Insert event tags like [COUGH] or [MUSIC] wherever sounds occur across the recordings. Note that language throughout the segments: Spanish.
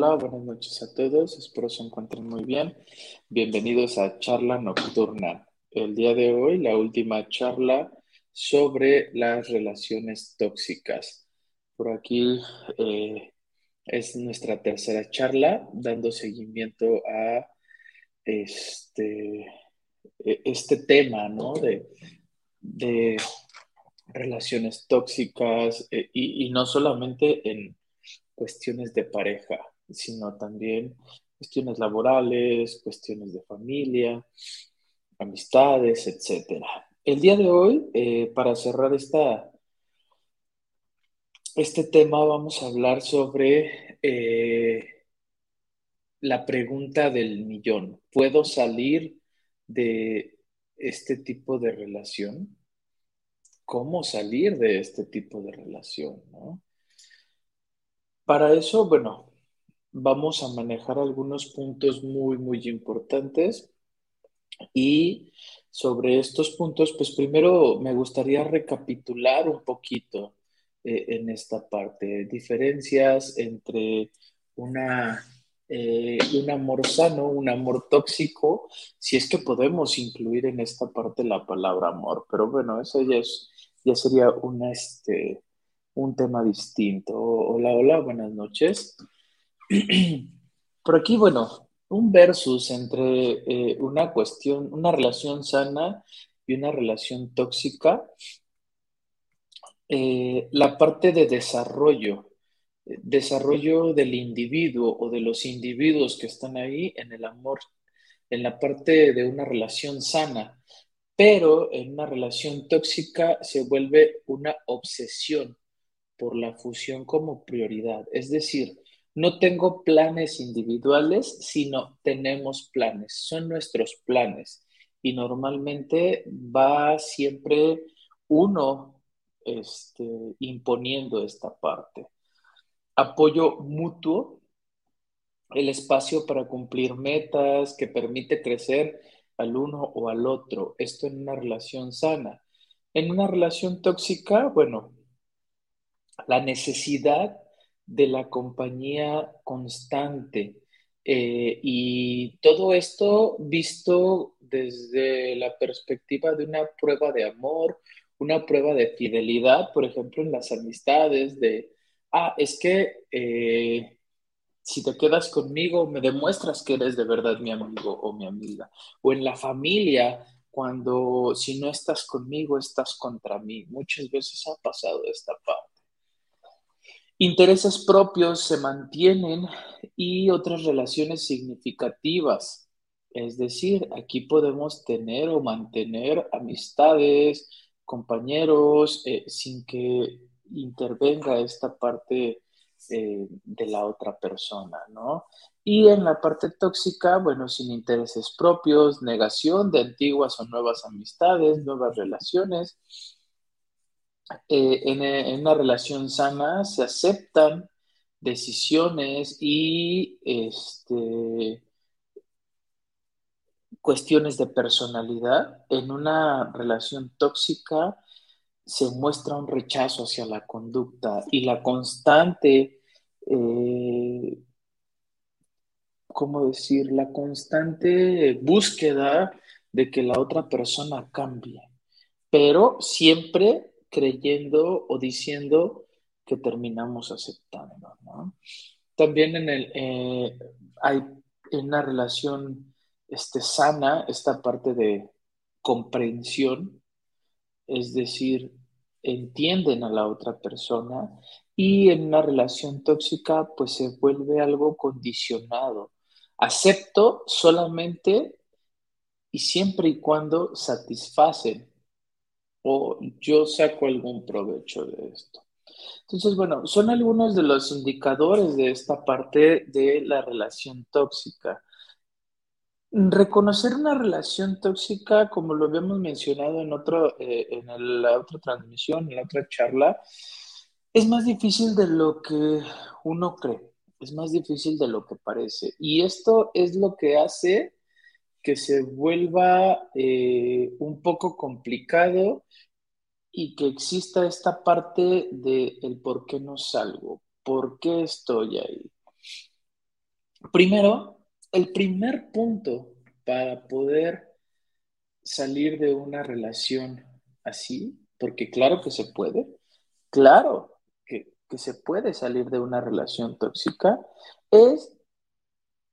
Hola, buenas noches a todos, espero se encuentren muy bien. Bienvenidos a Charla Nocturna. El día de hoy, la última charla sobre las relaciones tóxicas. Por aquí eh, es nuestra tercera charla, dando seguimiento a este, e, este tema, ¿no? De, de relaciones tóxicas eh, y no solamente en cuestiones de pareja, sino también cuestiones laborales, cuestiones de familia, amistades, etc. El día de hoy, eh, para cerrar esta, este tema, vamos a hablar sobre eh, la pregunta del millón. ¿Puedo salir de este tipo de relación? ¿Cómo salir de este tipo de relación? ¿no? Para eso, bueno, vamos a manejar algunos puntos muy, muy importantes y sobre estos puntos, pues primero me gustaría recapitular un poquito eh, en esta parte, diferencias entre una, eh, un amor sano, un amor tóxico, si es que podemos incluir en esta parte la palabra amor, pero bueno, eso ya, es, ya sería una, este, un tema distinto. Hola, hola, buenas noches. [CLEARS THROAT] Por aquí, bueno, un versus entre eh, una cuestión, una relación sana y una relación tóxica. Eh, la parte de desarrollo, desarrollo del individuo o de los individuos que están ahí en el amor, en la parte de una relación sana, pero en una relación tóxica se vuelve una obsesión por la fusión como prioridad. Es decir, no tengo planes individuales, sino tenemos planes, son nuestros planes. Y normalmente va siempre uno este, imponiendo esta parte. Apoyo mutuo, el espacio para cumplir metas que permite crecer al uno o al otro. Esto en una relación sana. En una relación tóxica, bueno, la necesidad de la compañía constante. Eh, y todo esto visto desde la perspectiva de una prueba de amor, una prueba de fidelidad, por ejemplo, en las amistades, de, ah, es que eh, si te quedas conmigo, me demuestras que eres de verdad mi amigo o mi amiga. O en la familia, cuando si no estás conmigo, estás contra mí. Muchas veces ha pasado esta parte. Intereses propios se mantienen y otras relaciones significativas. Es decir, aquí podemos tener o mantener amistades, compañeros, eh, sin que intervenga esta parte eh, de la otra persona, ¿no? Y en la parte tóxica, bueno, sin intereses propios, negación de antiguas o nuevas amistades, nuevas relaciones, eh, en, una relación sana se aceptan decisiones y este, cuestiones de personalidad. En una relación tóxica se muestra un rechazo hacia la conducta y la constante, eh, ¿cómo decir? La constante búsqueda de que la otra persona cambie, pero siempre creyendo o diciendo que terminamos aceptando. También en el, eh, hay en una relación este, sana esta parte de comprensión, es decir, entienden a la otra persona y en una relación tóxica pues se vuelve algo condicionado. Acepto solamente y siempre y cuando satisfacen o yo saco algún provecho de esto. Entonces, bueno, son algunos de los indicadores de esta parte de la relación tóxica. Reconocer una relación tóxica, como lo habíamos mencionado en, otro, eh, en la otra transmisión, en la otra charla, es más difícil de lo que uno cree, es más difícil de lo que parece. Y esto es lo que hace que se vuelva eh, un poco complicado y que exista esta parte de el por qué no salgo, por qué estoy ahí. Primero, el primer punto para poder salir de una relación así, porque claro que se puede, claro que, que se puede salir de una relación tóxica, es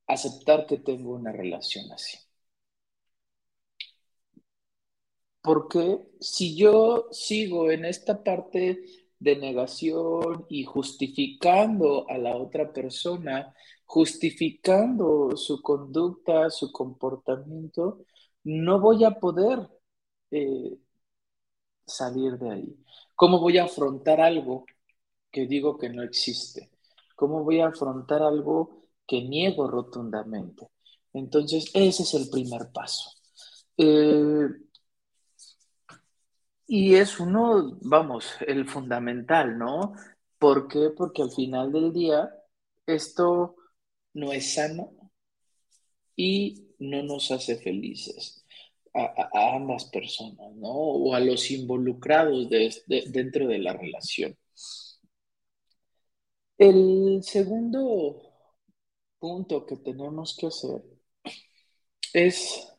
aceptar que tengo una relación así. Porque si yo sigo en esta parte de negación y justificando a la otra persona, justificando su conducta, su comportamiento, no voy a poder eh, salir de ahí. ¿Cómo voy a afrontar algo que digo que no existe? ¿Cómo voy a afrontar algo que niego rotundamente? Entonces, ese es el primer paso. Eh, y es uno, vamos, el fundamental, ¿no? ¿Por qué? Porque al final del día esto no es sano y no nos hace felices a, ambas personas, ¿no? O a los involucrados dentro de la relación. El segundo punto que tenemos que hacer es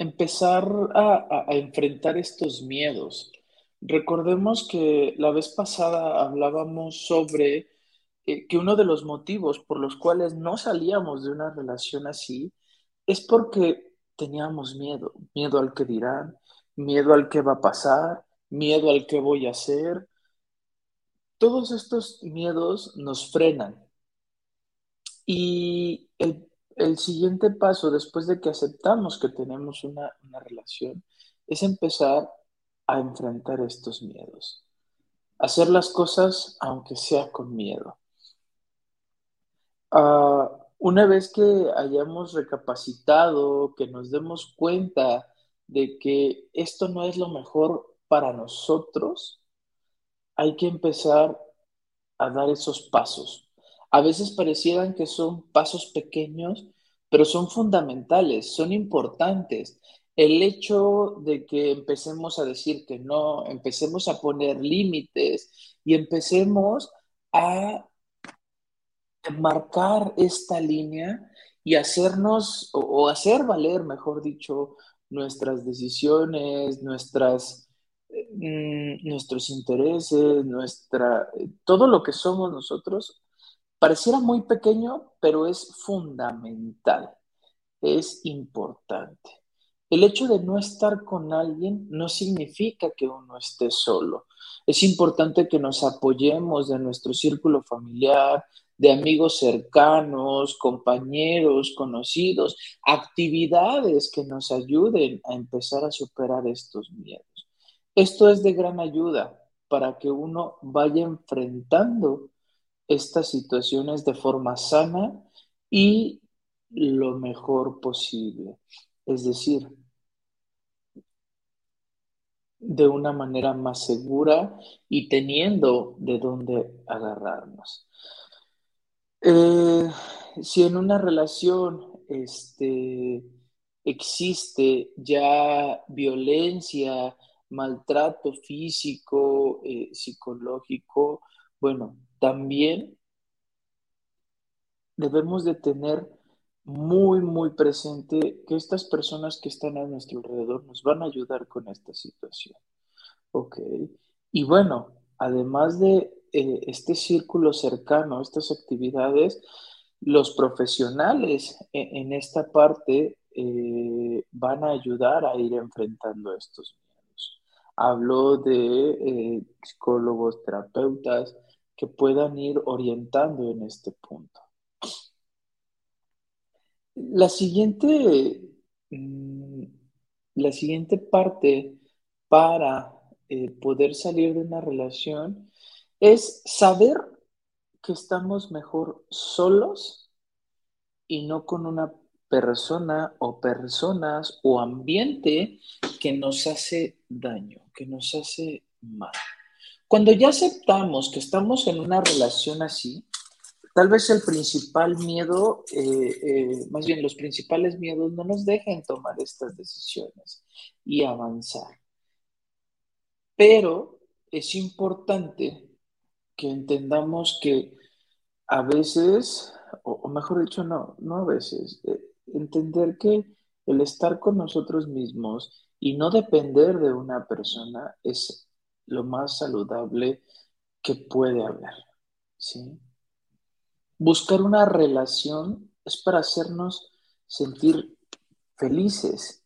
empezar a, enfrentar estos miedos. Recordemos que la vez pasada hablábamos sobre eh, que uno de los motivos por los cuales no salíamos de una relación así es porque teníamos miedo, miedo al que dirán, miedo al que va a pasar, miedo al que voy a hacer. Todos estos miedos nos frenan. Y el el siguiente paso, después de que aceptamos que tenemos una, relación, es empezar a enfrentar estos miedos. Hacer las cosas aunque sea con miedo. Ah, una vez que hayamos recapacitado, que nos demos cuenta de que esto no es lo mejor para nosotros, hay que empezar a dar esos pasos, a veces parecieran que son pasos pequeños, pero son fundamentales, son importantes. El hecho de que empecemos a decir que no, empecemos a poner límites y empecemos a marcar esta línea y hacernos o, hacer valer, mejor dicho, nuestras decisiones, nuestras, mm, nuestros intereses, nuestra, todo lo que somos nosotros, Pareciera muy pequeño, pero es fundamental, es importante. El hecho de no estar con alguien no significa que uno esté solo. Es importante que nos apoyemos de nuestro círculo familiar, de amigos cercanos, compañeros, conocidos, actividades que nos ayuden a empezar a superar estos miedos. Esto es de gran ayuda para que uno vaya enfrentando estas situaciones de forma sana y lo mejor posible. Es decir, de una manera más segura y teniendo de dónde agarrarnos. Eh, si en una relación este, existe ya violencia, maltrato físico, eh, psicológico, bueno, también debemos de tener muy, muy presente que estas personas que están a nuestro alrededor nos van a ayudar con esta situación. Y bueno, además de eh, este círculo cercano, estas actividades, los profesionales en, esta parte eh, van a ayudar a ir enfrentando estos miedos. Hablo de eh, psicólogos, terapeutas, que puedan ir orientando en este punto. La siguiente, mm, la siguiente parte para eh, poder salir de una relación es saber que estamos mejor solos y no con una persona o personas o ambiente que nos hace daño, que nos hace mal. Cuando ya aceptamos que estamos en una relación así, tal vez el principal miedo, eh, eh, más bien los principales miedos no nos dejen tomar estas decisiones y avanzar. Pero es importante que entendamos que a veces o, mejor dicho, no, no a veces, eh, entender que el estar con nosotros mismos y no depender de una persona es lo más saludable que puede haber, ¿sí? Buscar una relación es para hacernos sentir felices.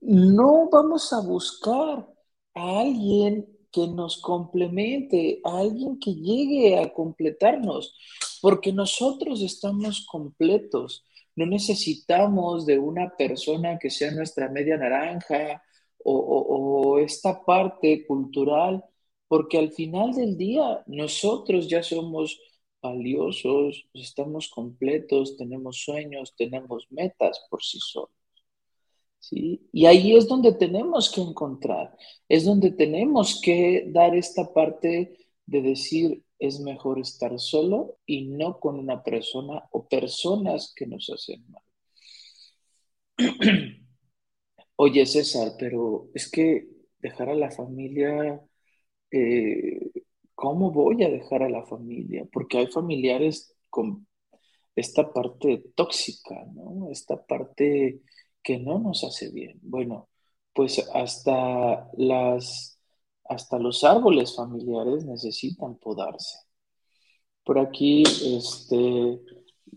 No vamos a buscar a alguien que nos complemente, a alguien que llegue a completarnos, porque nosotros estamos completos. No necesitamos de una persona que sea nuestra media naranja o, esta parte cultural, porque al final del día nosotros ya somos valiosos, estamos completos, tenemos sueños, tenemos metas por sí solos. ¿sí? Y ahí es donde tenemos que encontrar, es donde tenemos que dar esta parte de decir, es mejor estar solo y no con una persona o personas que nos hacen mal. [CLEARS THROAT] Oye, César, pero es que dejar a la familia, eh, ¿cómo voy a dejar a la familia? Porque hay familiares con esta parte tóxica, ¿no? Esta parte que no nos hace bien. Bueno, pues hasta las hasta los árboles familiares necesitan podarse. Por aquí este,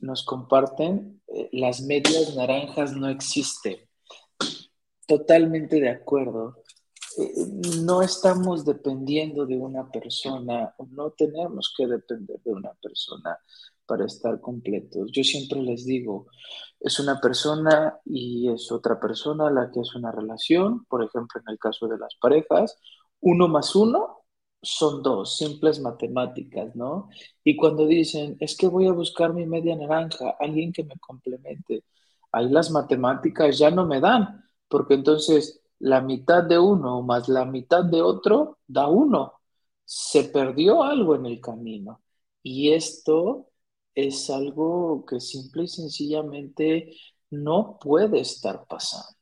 nos comparten, eh, las medias naranjas no existen. Totalmente de acuerdo. Eh, no estamos dependiendo de una persona, no tenemos que depender de una persona para estar completos. Yo siempre les digo, es una persona y es otra persona la que es una relación, por ejemplo, en el caso de las parejas, uno más uno son dos, simples matemáticas, ¿no? Y cuando dicen, es que voy a buscar mi media naranja, alguien que me complemente, ahí las matemáticas ya no me dan, porque entonces la mitad de uno más la mitad de otro da uno. Se perdió algo en el camino. Y esto es algo que simple y sencillamente no puede estar pasando,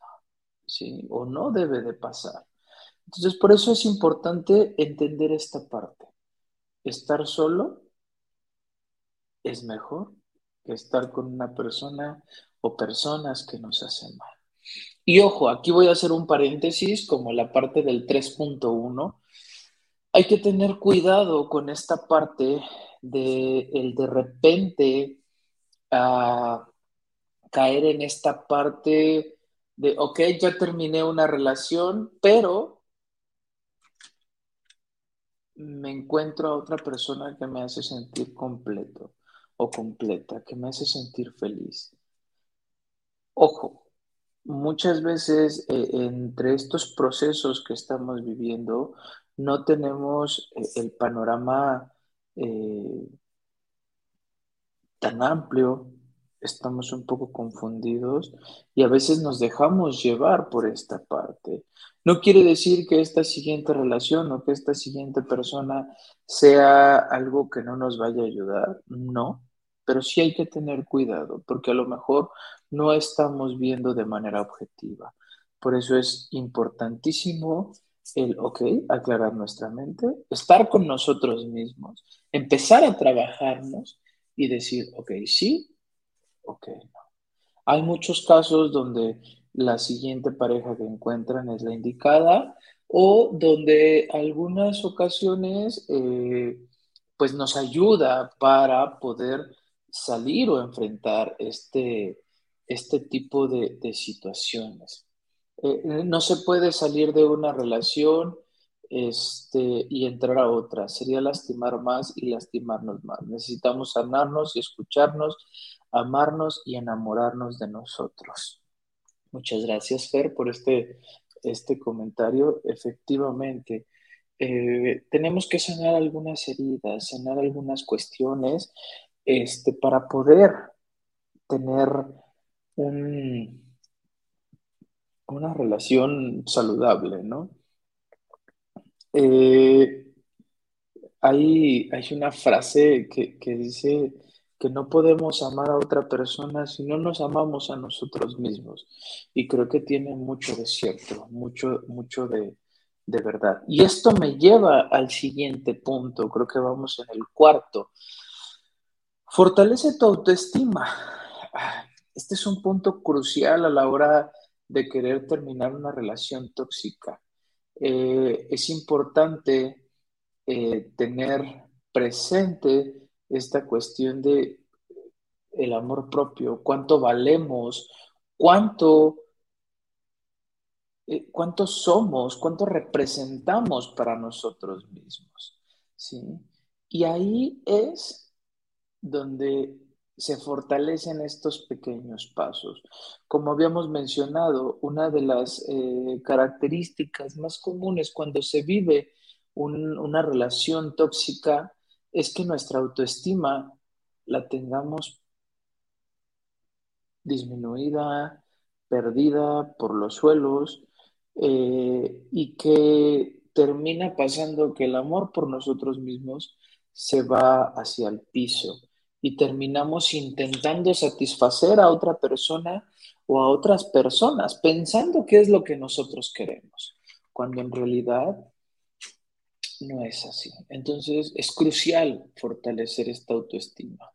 ¿sí? O no debe de pasar. Entonces, por eso es importante entender esta parte. Estar solo es mejor que estar con una persona o personas que nos hacen mal. Y ojo, aquí voy a hacer un paréntesis como la parte del 3.1. Hay que tener cuidado con esta parte de el de repente a caer en esta parte de, ok, ya terminé una relación, pero me encuentro a otra persona que me hace sentir completo o completa, que me hace sentir feliz. Ojo, muchas veces eh, entre estos procesos que estamos viviendo no tenemos eh, el panorama eh, tan amplio, estamos un poco confundidos y a veces nos dejamos llevar por esta parte. No quiere decir que esta siguiente relación o que esta siguiente persona sea algo que no nos vaya a ayudar, no, pero sí hay que tener cuidado porque a lo mejor no estamos viendo de manera objetiva. Por eso es importantísimo el, ok, aclarar nuestra mente, estar con nosotros mismos, empezar a trabajarnos y decir, ok, sí, ok, no. Hay muchos casos donde la siguiente pareja que encuentran es la indicada o donde algunas ocasiones eh, pues nos ayuda para poder salir o enfrentar este, este tipo de, situaciones. Eh, no se puede salir de una relación este, y entrar a otra. Sería lastimar más y lastimarnos más. Necesitamos sanarnos y escucharnos, amarnos y enamorarnos de nosotros. Muchas gracias, Fer, por este, este comentario. Efectivamente, eh, tenemos que sanar algunas heridas, sanar algunas cuestiones este, para poder tener un, una relación saludable, ¿no? Eh, hay, hay, una frase que, que dice que no podemos amar a otra persona si no nos amamos a nosotros mismos. Y creo que tiene mucho de cierto, mucho, mucho de, de verdad. Y esto me lleva al siguiente punto, creo que vamos en el cuarto. Fortalece tu autoestima. Este es un punto crucial a la hora de querer terminar una relación tóxica. Eh, es importante eh, tener presente esta cuestión de el amor propio, cuánto valemos, cuánto, eh, somos, cuánto representamos para nosotros mismos. ¿sí? Y ahí es donde se fortalecen estos pequeños pasos. Como habíamos mencionado, una de las eh, características más comunes cuando se vive una relación tóxica es que nuestra autoestima la tengamos disminuida, perdida por los suelos eh, y que termina pasando que el amor por nosotros mismos se va hacia el piso y terminamos intentando satisfacer a otra persona o a otras personas pensando que es lo que nosotros queremos, cuando en realidad no es así. Entonces es crucial fortalecer esta autoestima.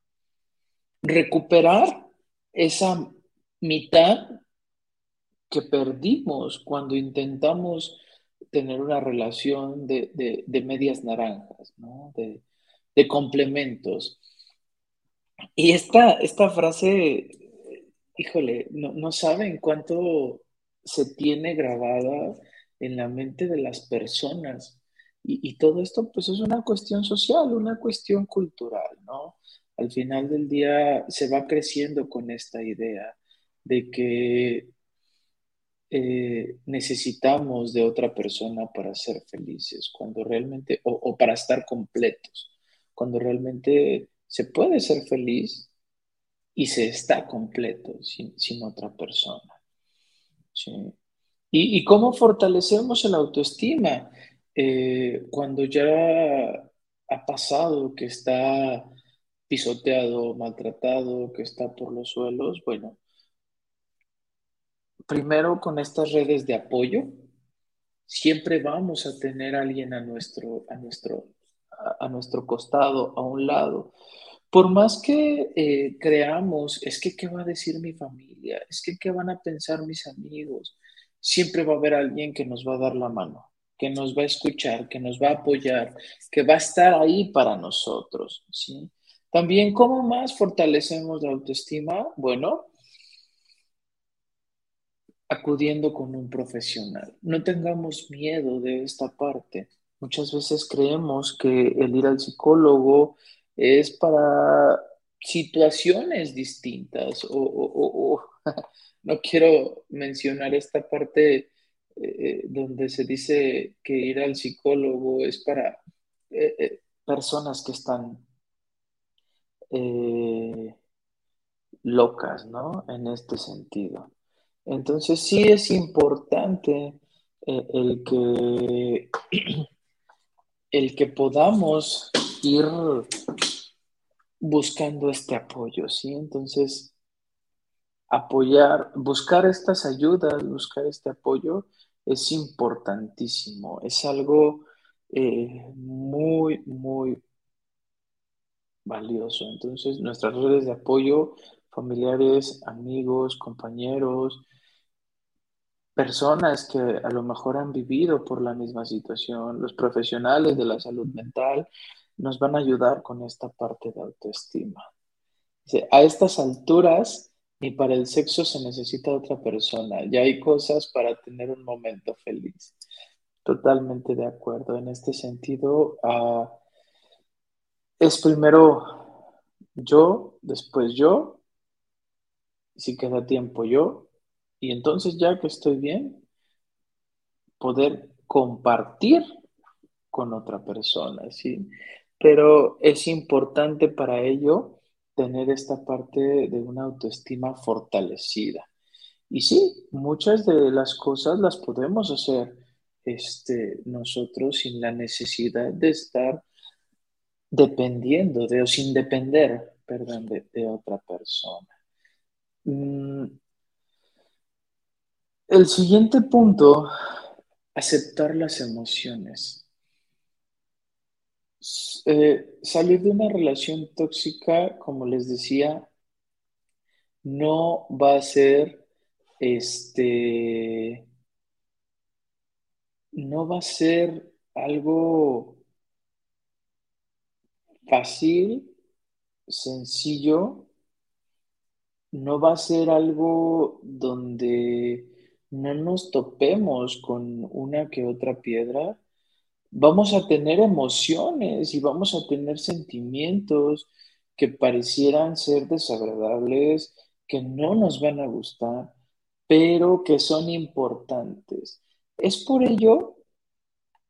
Recuperar esa mitad que perdimos cuando intentamos tener una relación de, medias naranjas, de, complementos. Y esta, esta frase, híjole, no, no saben cuánto se tiene grabada en la mente de las personas. Y, todo esto, pues, es una cuestión social, una cuestión cultural, ¿no? Al final del día se va creciendo con esta idea de que eh, necesitamos de otra persona para ser felices, cuando realmente, o, para estar completos, cuando realmente se puede ser feliz y se está completo sin, otra persona. ¿Y, ¿Y, cómo fortalecemos la autoestima? Eh, cuando ya ha pasado que está pisoteado, maltratado, que está por los suelos, bueno, primero con estas redes de apoyo, siempre vamos a tener a alguien a nuestro, a nuestro, a, nuestro costado, a un lado. Por más que eh, creamos, es que qué va a decir mi familia, es que qué van a pensar mis amigos, siempre va a haber alguien que nos va a dar la mano que nos va a escuchar, que nos va a apoyar, que va a estar ahí para nosotros, ¿sí? También, ¿cómo más fortalecemos la autoestima? Bueno, acudiendo con un profesional. No tengamos miedo de esta parte. Muchas veces creemos que el ir al psicólogo es para situaciones distintas o, [LAUGHS] no quiero mencionar esta parte eh, donde se dice que ir al psicólogo es para eh, eh, personas que están locas, ¿no? En este sentido. Entonces sí es importante el que [CLEARS THROAT] el que podamos ir buscando este apoyo, ¿sí? Entonces, apoyar, buscar estas ayudas, buscar este apoyo es importantísimo, es algo eh, muy, muy valioso. Entonces, nuestras redes de apoyo, familiares, amigos, compañeros, personas que a lo mejor han vivido por la misma situación, los profesionales de la salud mental, nos van a ayudar con esta parte de autoestima. A estas alturas, ni para el sexo se necesita otra persona, ya hay cosas para tener un momento feliz. Totalmente de acuerdo. En este sentido, ah, es primero yo, después yo, si queda tiempo yo, y entonces ya que estoy bien, poder compartir con otra persona, ¿sí? Pero es importante para ello tener esta parte de una autoestima fortalecida. Y sí, muchas de las cosas las podemos hacer este, nosotros sin la necesidad de estar dependiendo de o sin depender, perdón, de, otra persona. Mm, el siguiente punto, aceptar las emociones. Eh, salir de una relación tóxica, como les decía, no va a ser, este, no va a ser algo fácil, sencillo, no va a ser algo donde no nos topemos con una que otra piedra. Vamos a tener emociones y vamos a tener sentimientos que parecieran ser desagradables, que no nos van a gustar, pero que son importantes. Es por ello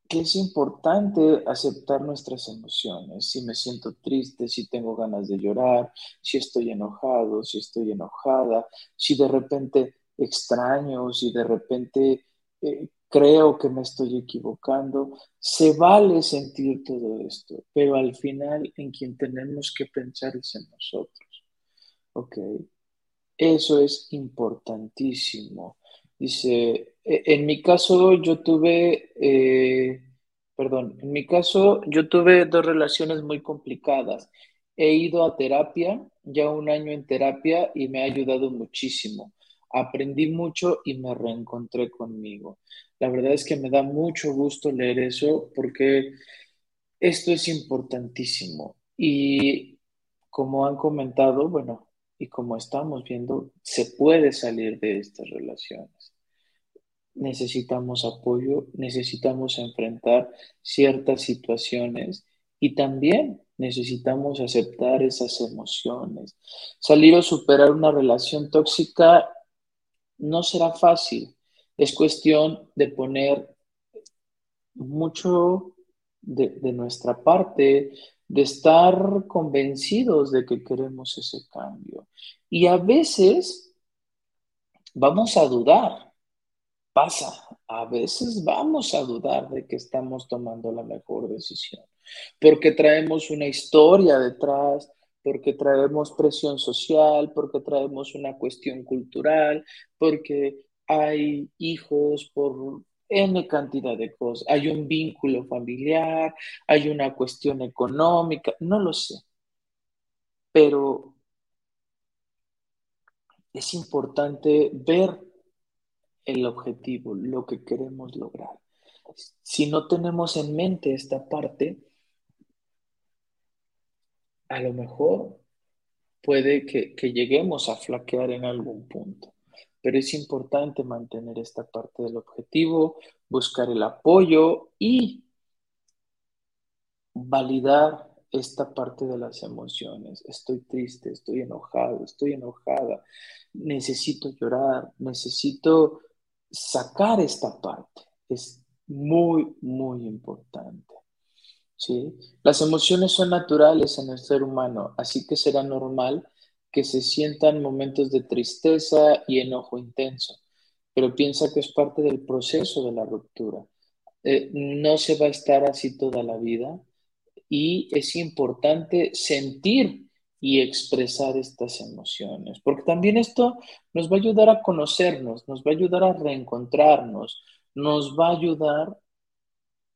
que es importante aceptar nuestras emociones. Si me siento triste, si tengo ganas de llorar, si estoy enojado, si estoy enojada, si de repente extraño, si de repente eh, creo que me estoy equivocando, se vale sentir todo esto, pero al final en quien tenemos que pensar es en nosotros. ¿Ok? Eso es importantísimo. Dice, e, en mi caso yo tuve, eh, perdón, en mi caso yo tuve dos relaciones muy complicadas. He ido a terapia, ya un año en terapia y me ha ayudado muchísimo. Aprendí mucho y me reencontré conmigo. La verdad es que me da mucho gusto leer eso porque esto es importantísimo. Y como han comentado, bueno, y como estamos viendo, se puede salir de estas relaciones necesitamos apoyo, necesitamos enfrentar ciertas situaciones y también necesitamos aceptar esas emociones. Salir o superar una relación tóxica no será fácil. Es cuestión de poner mucho de, nuestra parte, de estar convencidos de que queremos ese cambio. Y a veces vamos a dudar, pasa. A veces vamos a dudar de que estamos tomando la mejor decisión, porque traemos una historia detrás, porque traemos presión social, porque traemos una cuestión cultural, porque hay hijos por N cantidad de cosas, hay un vínculo familiar, hay una cuestión económica, no lo sé, pero es importante ver el objetivo, lo que queremos lograr. Si no tenemos en mente esta parte, a lo mejor puede que, lleguemos a flaquear en algún punto, pero es importante mantener esta parte del objetivo, buscar el apoyo y validar esta parte de las emociones. Estoy triste, estoy enojado, estoy enojada, necesito llorar, necesito sacar esta parte es muy, muy importante. ¿Sí? Las emociones son naturales en el ser humano, así que será normal que se sientan momentos de tristeza y enojo intenso, pero piensa que es parte del proceso de la ruptura. Eh, no se va a estar así toda la vida y es importante sentir y expresar estas emociones, porque también esto nos va a ayudar a conocernos, nos va a ayudar a reencontrarnos, nos va a ayudar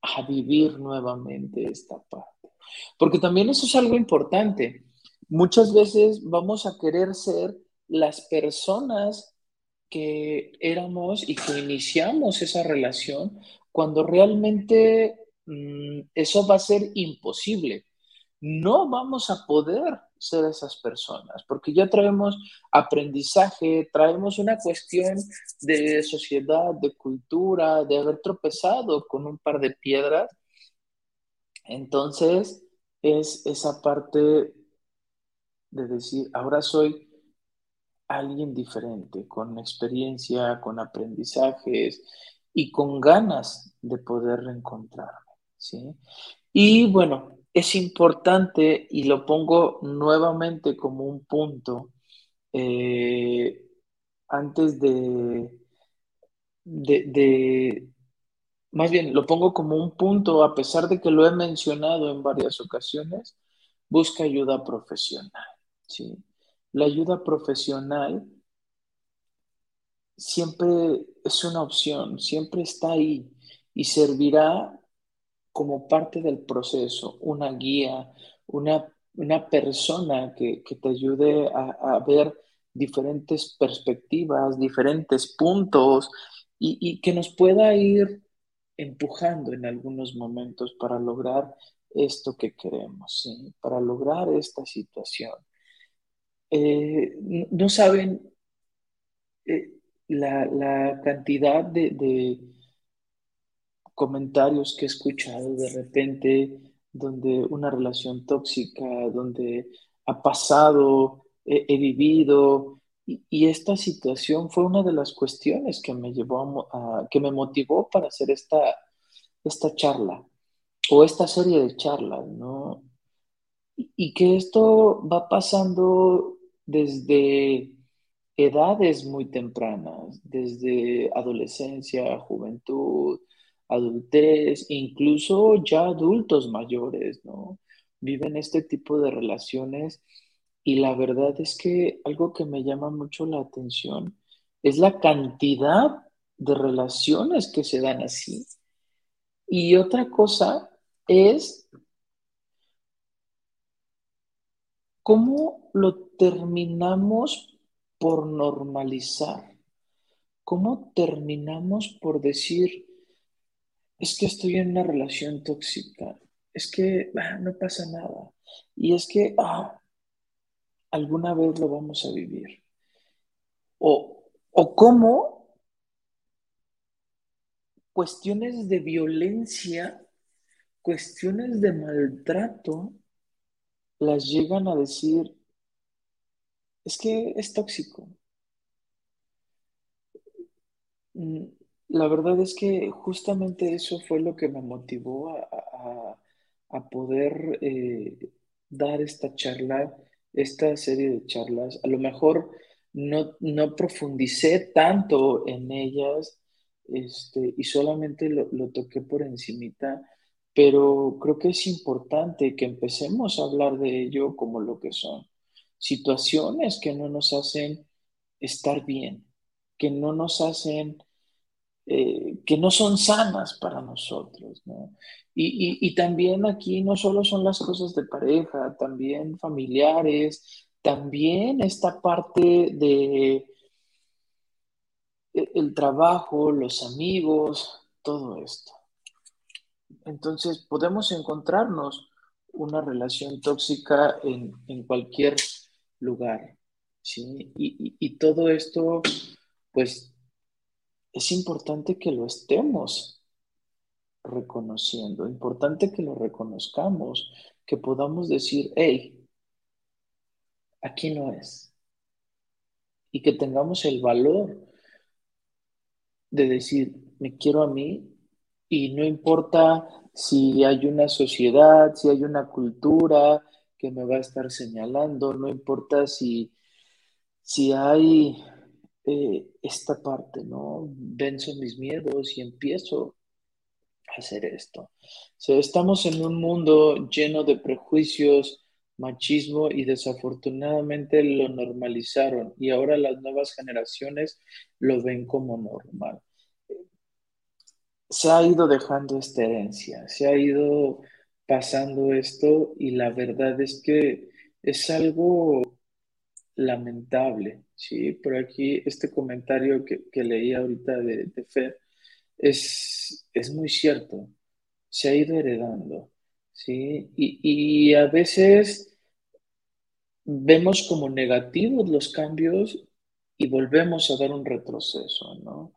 a vivir nuevamente esta parte. Porque también eso es algo importante. Muchas veces vamos a querer ser las personas que éramos y que iniciamos esa relación cuando realmente mmm, eso va a ser imposible. No vamos a poder ser esas personas, porque ya traemos aprendizaje, traemos una cuestión de sociedad, de cultura, de haber tropezado con un par de piedras. Entonces, es esa parte de decir, ahora soy alguien diferente, con experiencia, con aprendizajes y con ganas de poder reencontrarme, ¿sí? Y bueno, es importante y lo pongo nuevamente como un punto eh, antes de, de, de, más bien lo pongo como un punto a pesar de que lo he mencionado en varias ocasiones, busca ayuda profesional. ¿sí? La ayuda profesional siempre es una opción, siempre está ahí y servirá como parte del proceso, una guía, una, una persona que, te ayude a, ver diferentes perspectivas, diferentes puntos y, que nos pueda ir empujando en algunos momentos para lograr esto que queremos, para lograr esta situación. Eh, no saben eh, la, cantidad de, comentarios que he escuchado de repente donde una relación tóxica, donde ha pasado, he, vivido, y, esta situación fue una de las cuestiones que me llevó a, que me motivó para hacer esta, esta charla o esta serie de charlas, ¿no? y que esto va pasando desde edades muy tempranas, desde adolescencia, juventud, adultez, incluso ya adultos mayores, ¿no? Viven este tipo de relaciones y la verdad es que algo que me llama mucho la atención es la cantidad de relaciones que se dan así. Y otra cosa es cómo lo terminamos por normalizar? ¿Cómo terminamos por decir, es que estoy en una relación tóxica? Es que ah, no pasa nada. Y es que ah, alguna vez lo vamos a vivir. O, o cómo cuestiones de violencia, cuestiones de maltrato, las llegan a decir, es que es tóxico. Mm, la verdad es que justamente eso fue lo que me motivó a, poder eh, dar esta charla, esta serie de charlas. A lo mejor no, no profundicé tanto en ellas este, y solamente lo, lo toqué por encimita, pero creo que es importante que empecemos a hablar de ello como lo que son situaciones que no nos hacen estar bien, que no nos hacen, eh, que no son sanas para nosotros, ¿no? Y, también aquí no solo son las cosas de pareja, también familiares, también esta parte de e, el trabajo, los amigos, todo esto. Entonces podemos encontrarnos una relación tóxica en, en cualquier lugar, ¿sí? Y, todo esto, pues, es importante que lo estemos reconociendo, importante que lo reconozcamos, que podamos decir, hey, aquí no es. Y que tengamos el valor de decir, me quiero a mí y no importa si hay una sociedad, si hay una cultura, que me va a estar señalando, no importa si, si hay eh, esta parte, ¿no? Venzo mis miedos y empiezo a hacer esto. estamos en un mundo lleno de prejuicios, machismo y desafortunadamente lo normalizaron y ahora las nuevas generaciones lo ven como normal. Se ha ido dejando esta herencia, se ha ido pasando esto y la verdad es que es algo lamentable, ¿sí? Por aquí este comentario que, leí ahorita de, de Fer es, es muy cierto, se ha ido heredando, ¿sí? Y, a veces vemos como negativos los cambios y volvemos a dar un retroceso, ¿no?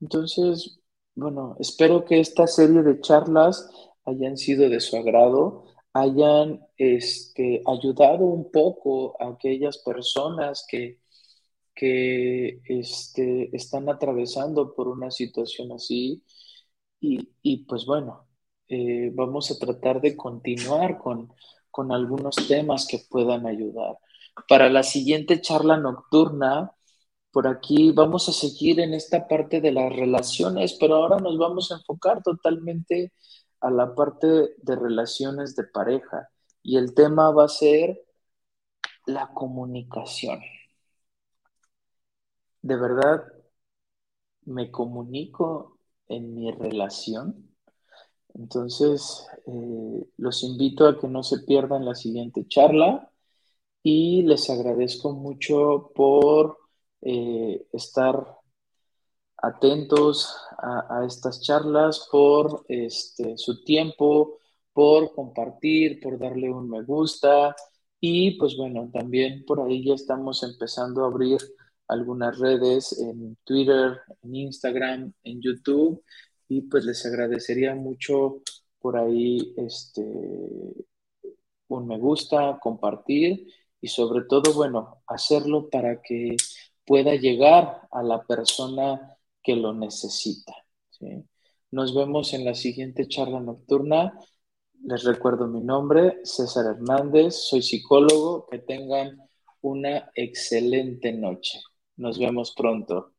Entonces, bueno, espero que esta serie de charlas hayan sido de su agrado, hayan este, ayudado un poco a aquellas personas que, que este, están atravesando por una situación así. Y, pues bueno, eh, vamos a tratar de continuar con, con algunos temas que puedan ayudar. Para la siguiente charla nocturna, por aquí vamos a seguir en esta parte de las relaciones, pero ahora nos vamos a enfocar totalmente a la parte de relaciones de pareja y el tema va a ser la comunicación. ¿De verdad me comunico en mi relación? Entonces, eh, los invito a que no se pierdan la siguiente charla y les agradezco mucho por eh, estar atentos a, estas charlas, por este, su tiempo, por compartir, por darle un me gusta. Y pues bueno, también por ahí ya estamos empezando a abrir algunas redes en Twitter, en Instagram, en YouTube. Y pues les agradecería mucho por ahí este un me gusta, compartir y sobre todo, bueno, hacerlo para que pueda llegar a la persona que lo necesita. Nos vemos en la siguiente charla nocturna. Les recuerdo mi nombre, César Hernández, soy psicólogo. Que tengan una excelente noche. Nos vemos pronto.